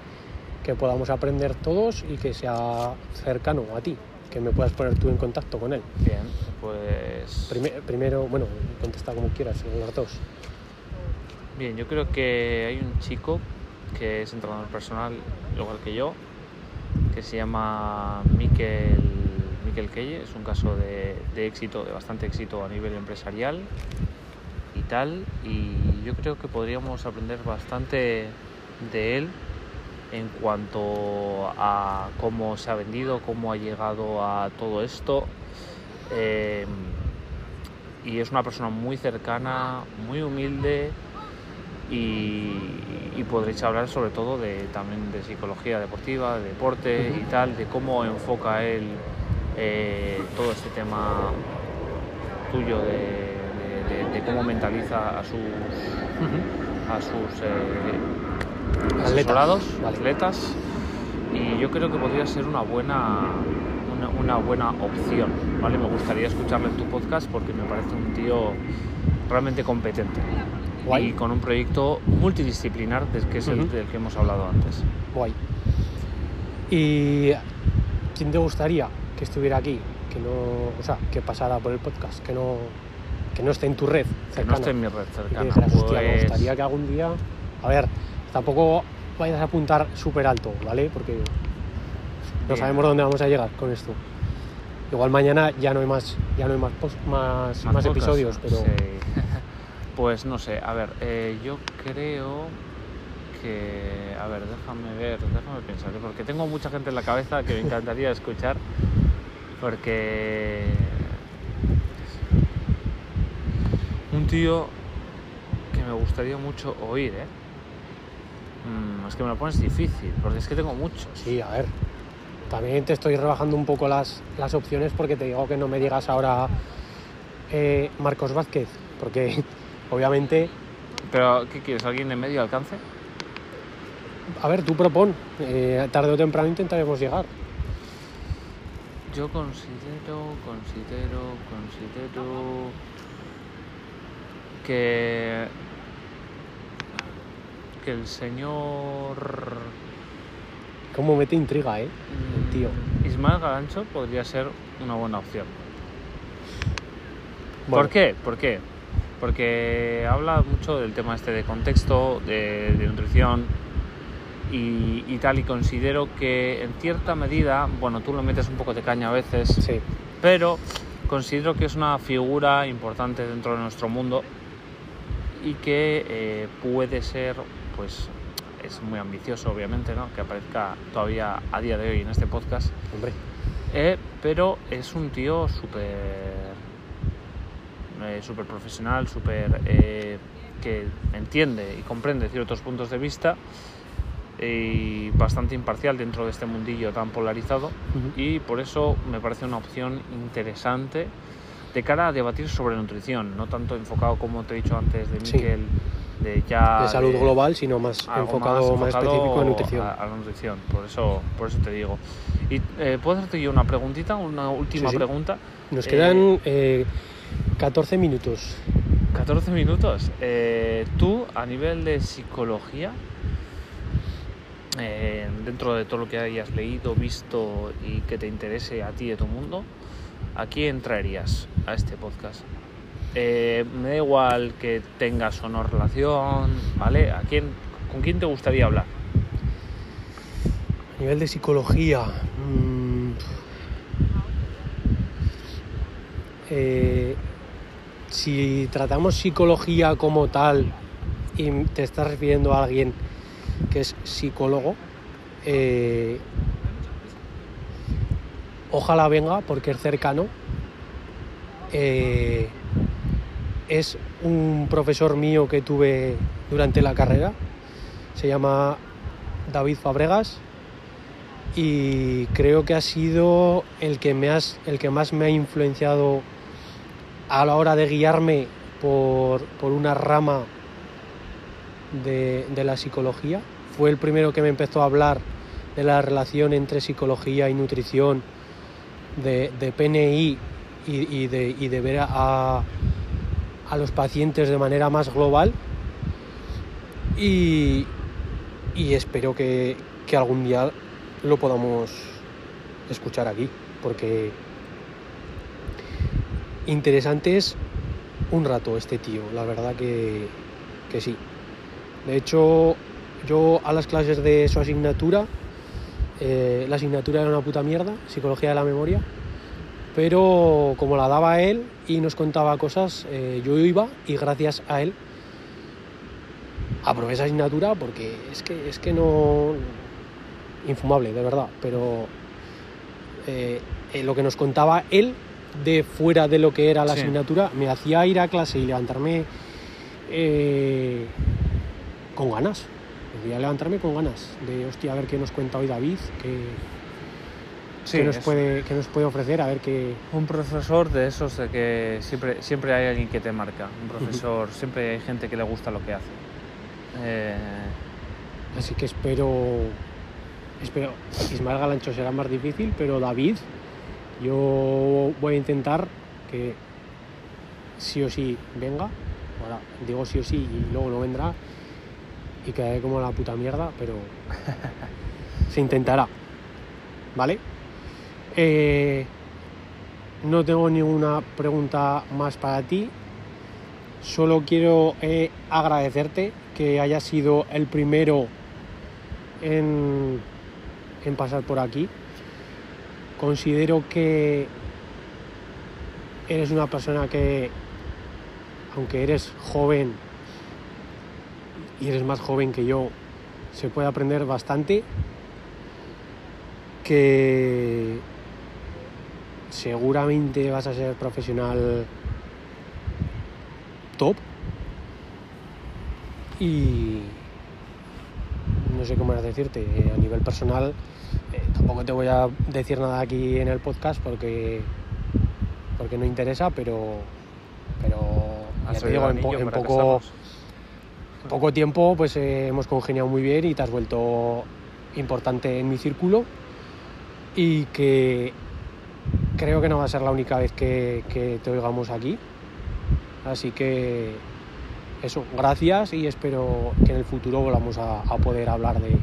que podamos aprender todos y que sea cercano a ti, que me puedas poner tú en contacto con él. Bien, pues... Prime- primero, bueno, contesta como quieras, los dos. Bien, yo creo que hay un chico que es entrenador personal, igual que yo, que se llama Miquel, Miquel. Es un caso de, de éxito, de bastante éxito a nivel empresarial y tal. Y yo creo que podríamos aprender bastante de él en cuanto a cómo se ha vendido, cómo ha llegado a todo esto. Eh, y es una persona muy cercana, muy humilde y, y podréis hablar sobre todo de también de psicología deportiva, de deporte y tal, de cómo enfoca él eh, todo este tema tuyo de, de- de- de cómo mentaliza a sus a sus eh, Atletas, asesorados, vale. atletas y yo creo que podría ser una buena una, una buena opción, ¿vale? Me gustaría escucharle en tu podcast porque me parece un tío realmente competente Guay. y con un proyecto multidisciplinar que es el del que hemos hablado antes. Guay. ¿Y quién te gustaría que estuviera aquí? Que no, o sea, que pasara por el podcast, que no, que no esté en tu red Que no cercana. esté en mi red cercana. hostia, me pues- gustaría que algún día. A ver, tampoco vayas a apuntar súper alto, ¿vale? Porque no sabemos dónde vamos a llegar con esto. Igual mañana ya no hay más, ya no hay más, más, más episodios, pero sí. pues no sé, a ver, eh, yo creo que. A ver, déjame ver, déjame pensar, ¿eh? porque tengo mucha gente en la cabeza que me encantaría escuchar, porque. Un tío que me gustaría mucho oír, ¿eh? Mm, es que me lo pones difícil, porque es que tengo muchos. Sí, a ver. También te estoy rebajando un poco las, las opciones porque te digo que no me digas ahora eh, Marcos Vázquez, porque obviamente... ¿Pero qué quieres? ¿Alguien de medio alcance? A ver, tú propon. Eh, tarde o temprano intentaremos llegar. Yo considero, considero, considero que que el señor cómo mete intriga, eh, el tío. Mm, Ismael Galancho podría ser una buena opción. ¿Por qué? ¿Por qué? Porque habla mucho del tema este de contexto, de, nutrición y, y, tal, y considero que en cierta medida, bueno, tú lo metes un poco de caña a veces, sí. pero considero que es una figura importante dentro de nuestro mundo y que eh, puede ser, pues es muy ambicioso obviamente, ¿no? que aparezca todavía a día de hoy en este podcast. Hombre. Eh, pero es un tío súper eh, súper profesional, súper que entiende y comprende ciertos puntos de vista y bastante imparcial dentro de este mundillo tan polarizado y por eso me parece una opción interesante de cara a debatir sobre nutrición, no tanto enfocado como te he dicho antes de Miquel, de ya de salud global, sino más enfocado, más, específico en nutrición. A, la nutrición, por eso, por eso te digo. Y eh, puedo hacerte yo una preguntita, una última pregunta. Nos quedan 14 eh, minutos. 14 minutos. Eh, tú, a nivel de psicología, dentro de todo lo que hayas leído, visto y que te interese a ti y a tu mundo, ¿a quién traerías a este podcast? Eh, me da igual que tengas o no relación, ¿vale? ¿A quién, ¿Con quién te gustaría hablar? A nivel de psicología. Mm, eh, si tratamos psicología como tal y te estás refiriendo a alguien que es psicólogo, eh, ojalá venga porque es cercano. Eh, es un profesor mío que tuve durante la carrera. Se llama David Fabregas y creo que ha sido el que, me has, el que más me ha influenciado a la hora de guiarme por, una rama de, de la psicología. Fue el primero que me empezó a hablar de la relación entre psicología y nutrición de, PNI y, de, ver a, los pacientes de manera más global y, espero que, algún día lo podamos escuchar aquí porque interesante es un rato este tío, la verdad que, que sí. De hecho, yo a las clases de su asignatura eh, la asignatura era una puta mierda, psicología de la memoria, pero como la daba él y nos contaba cosas, eh, yo iba y gracias a él aprobé esa asignatura porque es que, es que no... infumable, de verdad, pero eh, lo que nos contaba él de fuera de lo que era la asignatura me hacía ir a clase y levantarme con ganas a levantarme con ganas de, hostia, a ver qué nos cuenta hoy David, qué, nos, puede, qué nos puede ofrecer, a ver qué... Un profesor de esos de que siempre, siempre hay alguien que te marca, un profesor, siempre hay gente que le gusta lo que hace. Eh, Así que espero, espero, Ismael Galancho será más difícil, pero David, yo voy a intentar que sí o sí venga, ahora digo sí o sí y luego no vendrá, y quedaré como la puta mierda, pero se intentará. ¿Vale? Eh, no tengo ninguna pregunta más para ti. Solo quiero eh, agradecerte que hayas sido el primero en, en pasar por aquí. Considero que eres una persona que, aunque eres joven, y eres más joven que yo, se puede aprender bastante. Que seguramente vas a ser profesional top. Y, no sé cómo más decirte. A nivel personal, eh, tampoco te voy a decir nada aquí en el podcast porque, porque no interesa, pero, pero ya te digo, en, poco, poco tiempo pues eh, hemos congeniado muy bien y te has vuelto importante en mi círculo y que creo que no va a ser la única vez que, te oigamos aquí. Así que eso, gracias y espero que en el futuro volvamos a, poder hablar de,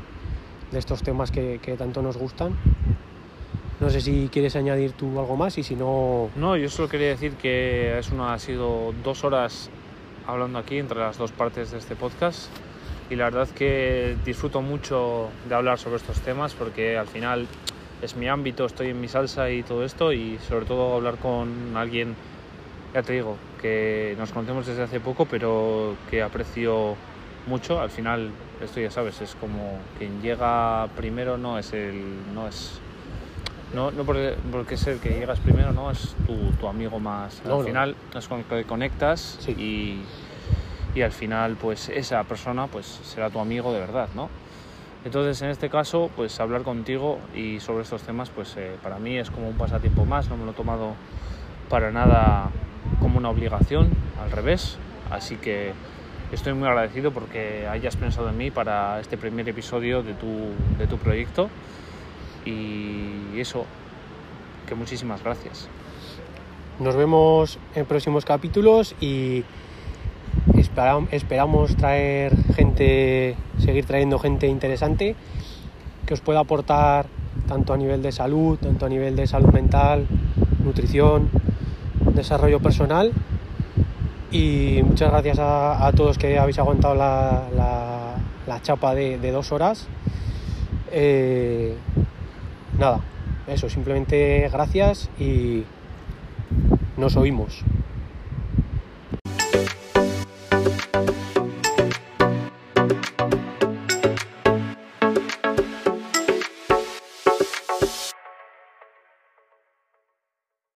estos temas que, tanto nos gustan. No sé si quieres añadir tú algo más y si no... No, yo solo quería decir que es una, ha sido dos horas hablando aquí entre las dos partes de este podcast. Y la verdad que disfruto mucho de hablar sobre estos temas porque al final es mi ámbito, estoy en mi salsa y todo esto. Y sobre todo hablar con alguien, ya te digo, que nos conocemos desde hace poco pero que aprecio mucho, al final esto ya sabes, es como quien llega primero no es el... no es no, no porque, porque, es el que llegas primero, no, es tu, amigo más. al final es con el que conectas y, y al final pues esa persona pues será tu amigo de verdad, ¿no? Entonces en este caso pues hablar contigo y sobre estos temas pues eh, para mí es como un pasatiempo más, no me lo he tomado para nada como una obligación, al revés, así que estoy muy agradecido porque hayas pensado en mí para este primer episodio de tu, de tu proyecto y eso, que muchísimas gracias. Nos vemos en próximos capítulos y esperamos traer gente, seguir trayendo gente interesante que os pueda aportar tanto a nivel de salud, tanto a nivel de salud mental, nutrición, desarrollo personal. Y muchas gracias a, todos que habéis aguantado la, chapa de, dos horas. Eh, nada, eso, simplemente gracias y nos oímos.